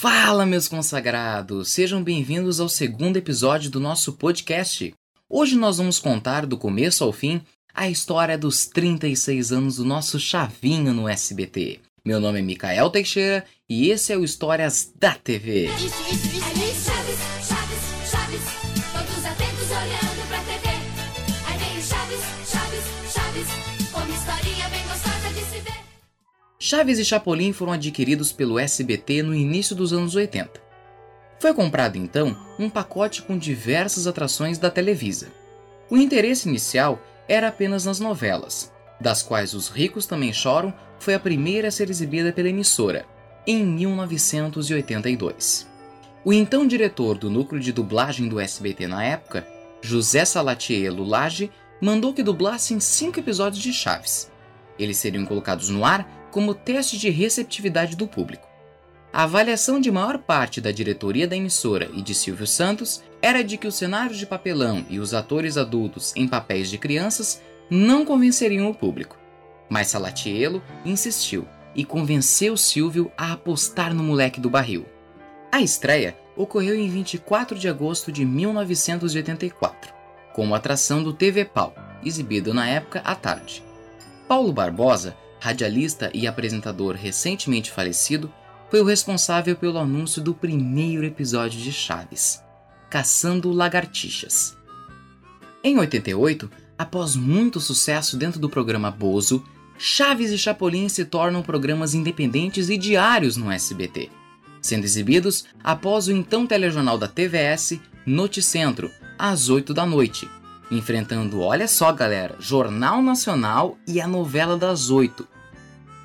Fala, meus consagrados! Sejam bem-vindos ao segundo episódio do nosso podcast. Hoje nós vamos contar do começo ao fim a história dos 36 anos do nosso Chavinho no SBT. Meu nome é Micael Teixeira e esse é o Histórias da TV. Isso, isso, isso, Chaves e Chapolin foram adquiridos pelo SBT no início dos anos 80. Foi comprado então um pacote com diversas atrações da Televisa. O interesse inicial era apenas nas novelas, das quais Os Ricos Também Choram foi a primeira a ser exibida pela emissora, em 1982. O então diretor do núcleo de dublagem do SBT na época, José Salatiel Lage, mandou que dublassem cinco episódios de Chaves. Eles seriam colocados no ar como teste de receptividade do público. A avaliação de maior parte da diretoria da emissora e de Silvio Santos era de que os cenários de papelão e os atores adultos em papéis de crianças não convenceriam o público. Mas Salatiello insistiu e convenceu Silvio a apostar no moleque do barril. A estreia ocorreu em 24 de agosto de 1984, como atração do TV Pau, exibido na época à tarde. Paulo Barbosa, radialista e apresentador recentemente falecido, foi o responsável pelo anúncio do primeiro episódio de Chaves, Caçando Lagartixas. Em 88, após muito sucesso dentro do programa Bozo, Chaves e Chapolin se tornam programas independentes e diários no SBT, sendo exibidos após o então telejornal da TVS Noticentro, às 8 da noite, enfrentando, olha só galera, Jornal Nacional e a novela das 8.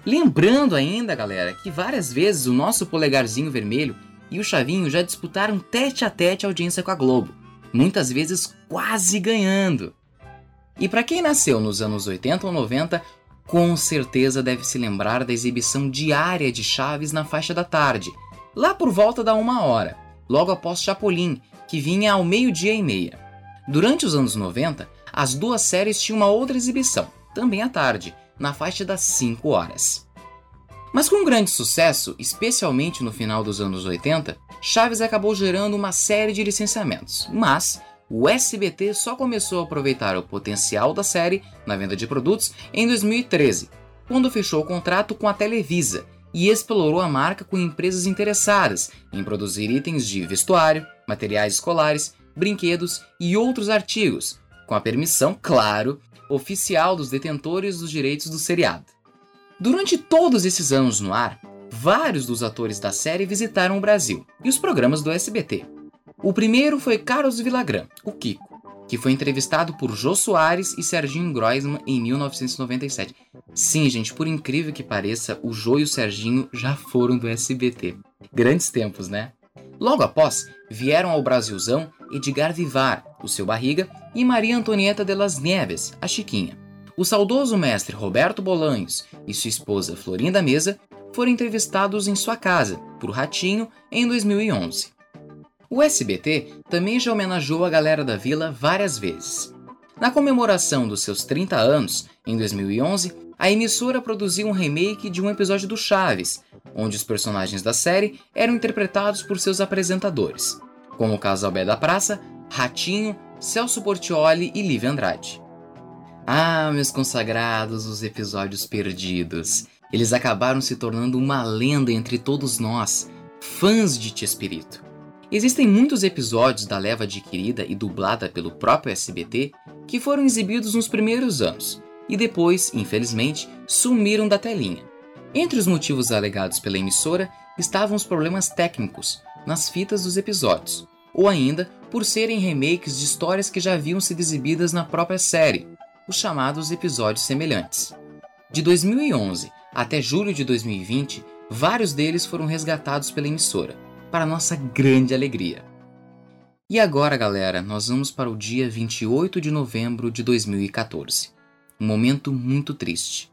Lembrando ainda, galera, que várias vezes o nosso polegarzinho vermelho e o Chavinho já disputaram tete a tete a audiência com a Globo, muitas vezes quase ganhando. E para quem nasceu nos anos 80 ou 90, com certeza deve se lembrar da exibição diária de Chaves na faixa da tarde, lá por volta da uma hora, logo após Chapolin, que vinha ao meio-dia e meia. Durante os anos 90, as duas séries tinham uma outra exibição, também à tarde, na faixa das 5 horas. Mas com grande sucesso, especialmente no final dos anos 80, Chaves acabou gerando uma série de licenciamentos, mas o SBT só começou a aproveitar o potencial da série na venda de produtos em 2013, quando fechou o contrato com a Televisa e explorou a marca com empresas interessadas em produzir itens de vestuário, materiais escolares, brinquedos e outros artigos, com a permissão, claro, oficial dos detentores dos direitos do seriado. Durante todos esses anos no ar, vários dos atores da série visitaram o Brasil e os programas do SBT. O primeiro foi Carlos Villagrán, o Kiko, que foi entrevistado por Jô Soares e Serginho Groisman em 1997. Sim, gente, por incrível que pareça, o Jô e o Serginho já foram do SBT. Grandes tempos, né? Logo após, vieram ao Brasilzão Edgar Vivar, o seu Barriga, e Maria Antonieta de las Nieves, a Chiquinha. O saudoso mestre Roberto Bolanhos e sua esposa Florinda Mesa foram entrevistados em sua casa, por Ratinho, em 2011. O SBT também já homenageou a galera da vila várias vezes. Na comemoração dos seus 30 anos, em 2011, a emissora produziu um remake de um episódio do Chaves, onde os personagens da série eram interpretados por seus apresentadores, como o Casalbé da Praça, Ratinho, Celso Portioli e Lívia Andrade. Ah, meus consagrados, os episódios perdidos. Eles acabaram se tornando uma lenda entre todos nós, fãs de Tiespirito. Existem muitos episódios da leva adquirida e dublada pelo próprio SBT que foram exibidos nos primeiros anos e depois, infelizmente, sumiram da telinha. Entre os motivos alegados pela emissora estavam os problemas técnicos nas fitas dos episódios, ou ainda por serem remakes de histórias que já haviam sido exibidas na própria série, os chamados episódios semelhantes. De 2011 até julho de 2020, vários deles foram resgatados pela emissora, para nossa grande alegria. E agora, galera, nós vamos para o dia 28 de novembro de 2014. Um momento muito triste.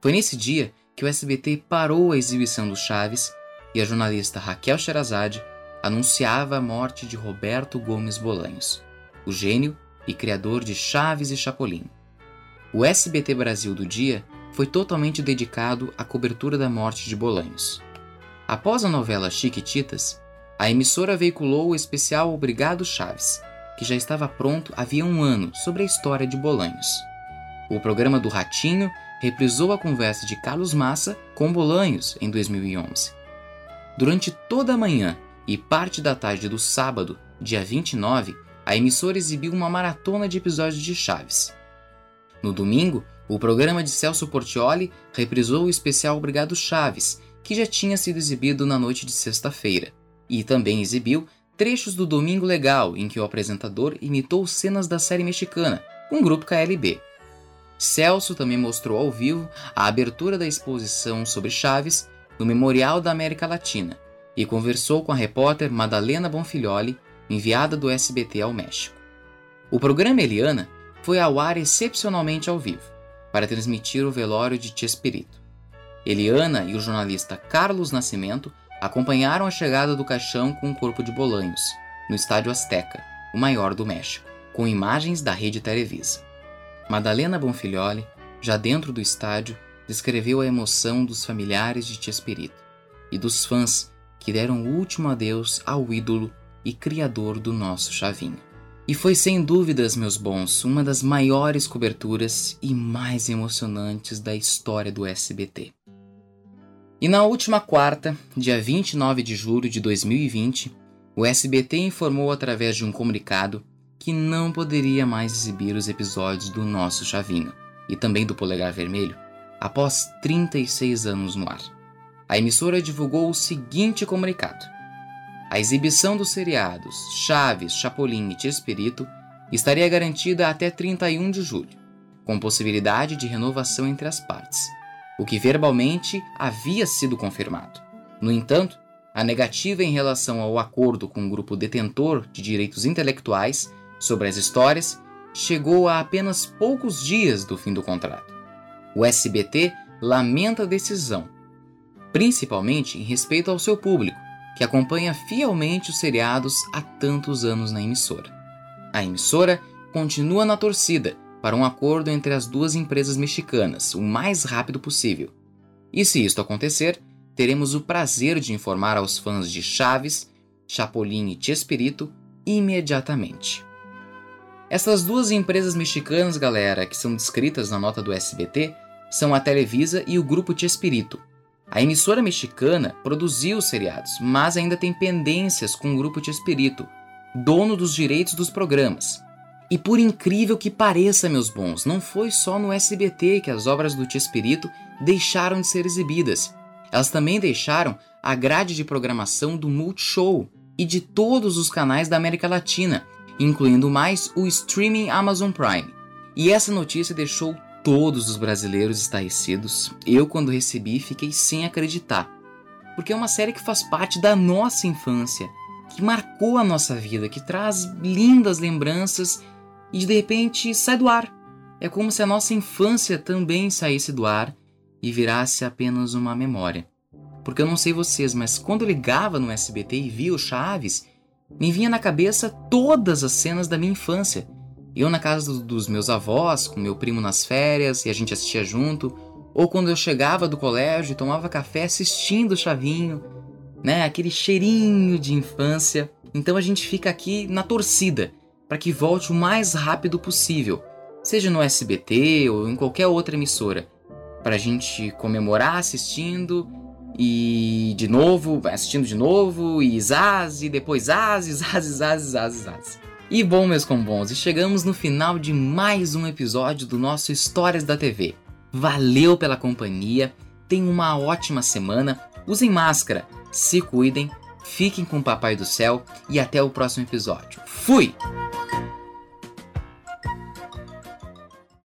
Foi nesse dia que o SBT parou a exibição do Chaves e a jornalista Raquel Sherazade anunciava a morte de Roberto Gomes Bolanhos, o gênio e criador de Chaves e Chapolin. O SBT Brasil do dia foi totalmente dedicado à cobertura da morte de Bolanhos. Após a novela Chiquititas, a emissora veiculou o especial Obrigado Chaves, que já estava pronto havia um ano sobre a história de Bolanhos. O programa do Ratinho reprisou a conversa de Carlos Massa com Bolanhos em 2011. Durante toda a manhã e parte da tarde do sábado, dia 29, a emissora exibiu uma maratona de episódios de Chaves. No domingo, o programa de Celso Portioli reprisou o especial Obrigado Chaves, que já tinha sido exibido na noite de sexta-feira, e também exibiu trechos do Domingo Legal, em que o apresentador imitou cenas da série mexicana, o grupo KLB. Celso também mostrou ao vivo a abertura da exposição sobre Chaves no Memorial da América Latina e conversou com a repórter Madalena Bonfilholi, enviada do SBT ao México. O programa Eliana foi ao ar excepcionalmente ao vivo, para transmitir o velório de Chespirito. Eliana e o jornalista Carlos Nascimento acompanharam a chegada do caixão com o corpo de Bolanhos, no Estádio Azteca, o maior do México, com imagens da rede Televisa. Madalena Bonfilholi, já dentro do estádio, descreveu a emoção dos familiares de Chespirito e dos fãs que deram o último adeus ao ídolo e criador do nosso chavinho. E foi sem dúvidas, meus bons, uma das maiores coberturas e mais emocionantes da história do SBT. E na última quarta, dia 29 de julho de 2020, o SBT informou através de um comunicado que não poderia mais exibir os episódios do Nosso Chavinho e também do Polegar Vermelho após 36 anos no ar. A emissora divulgou o seguinte comunicado: A exibição dos seriados Chaves, Chapolin e Chespirito estaria garantida até 31 de julho, com possibilidade de renovação entre as partes, o que verbalmente havia sido confirmado. No entanto, a negativa em relação ao acordo com o grupo detentor de direitos intelectuais sobre as histórias chegou a apenas poucos dias do fim do contrato. O SBT lamenta a decisão, principalmente em respeito ao seu público, que acompanha fielmente os seriados há tantos anos na emissora. A emissora continua na torcida para um acordo entre as duas empresas mexicanas o mais rápido possível. E se isto acontecer, teremos o prazer de informar aos fãs de Chaves, Chapolin e Chespirito imediatamente. Essas duas empresas mexicanas, galera, que são descritas na nota do SBT, são a Televisa e o Grupo Chespirito. A emissora mexicana produziu os seriados, mas ainda tem pendências com o Grupo Chespirito, dono dos direitos dos programas. E por incrível que pareça, meus bons, não foi só no SBT que as obras do Chespirito deixaram de ser exibidas. Elas também deixaram a grade de programação do Multishow e de todos os canais da América Latina, incluindo mais o streaming Amazon Prime. E essa notícia deixou todos os brasileiros estarrecidos. Eu, quando recebi, fiquei sem acreditar. Porque é uma série que faz parte da nossa infância, que marcou a nossa vida, que traz lindas lembranças e de repente sai do ar. É como se a nossa infância também saísse do ar e virasse apenas uma memória. Porque eu não sei vocês, mas quando eu ligava no SBT e via o Chaves, me vinha na cabeça todas as cenas da minha infância. Eu na casa dos meus avós, com meu primo nas férias e a gente assistia junto, ou quando eu chegava do colégio e tomava café assistindo o Chavinho, né? Aquele cheirinho de infância. Então a gente fica aqui na torcida para que volte o mais rápido possível, seja no SBT ou em qualquer outra emissora, para a gente comemorar assistindo e de novo, vai assistindo de novo, e zaz, e depois zaz, zaz, zaz, zaz, zaz. E bom, meus combons, e chegamos no final de mais um episódio do nosso Histórias da TV. Valeu pela companhia, tenham uma ótima semana, usem máscara, se cuidem, fiquem com o Papai do Céu e até o próximo episódio. Fui!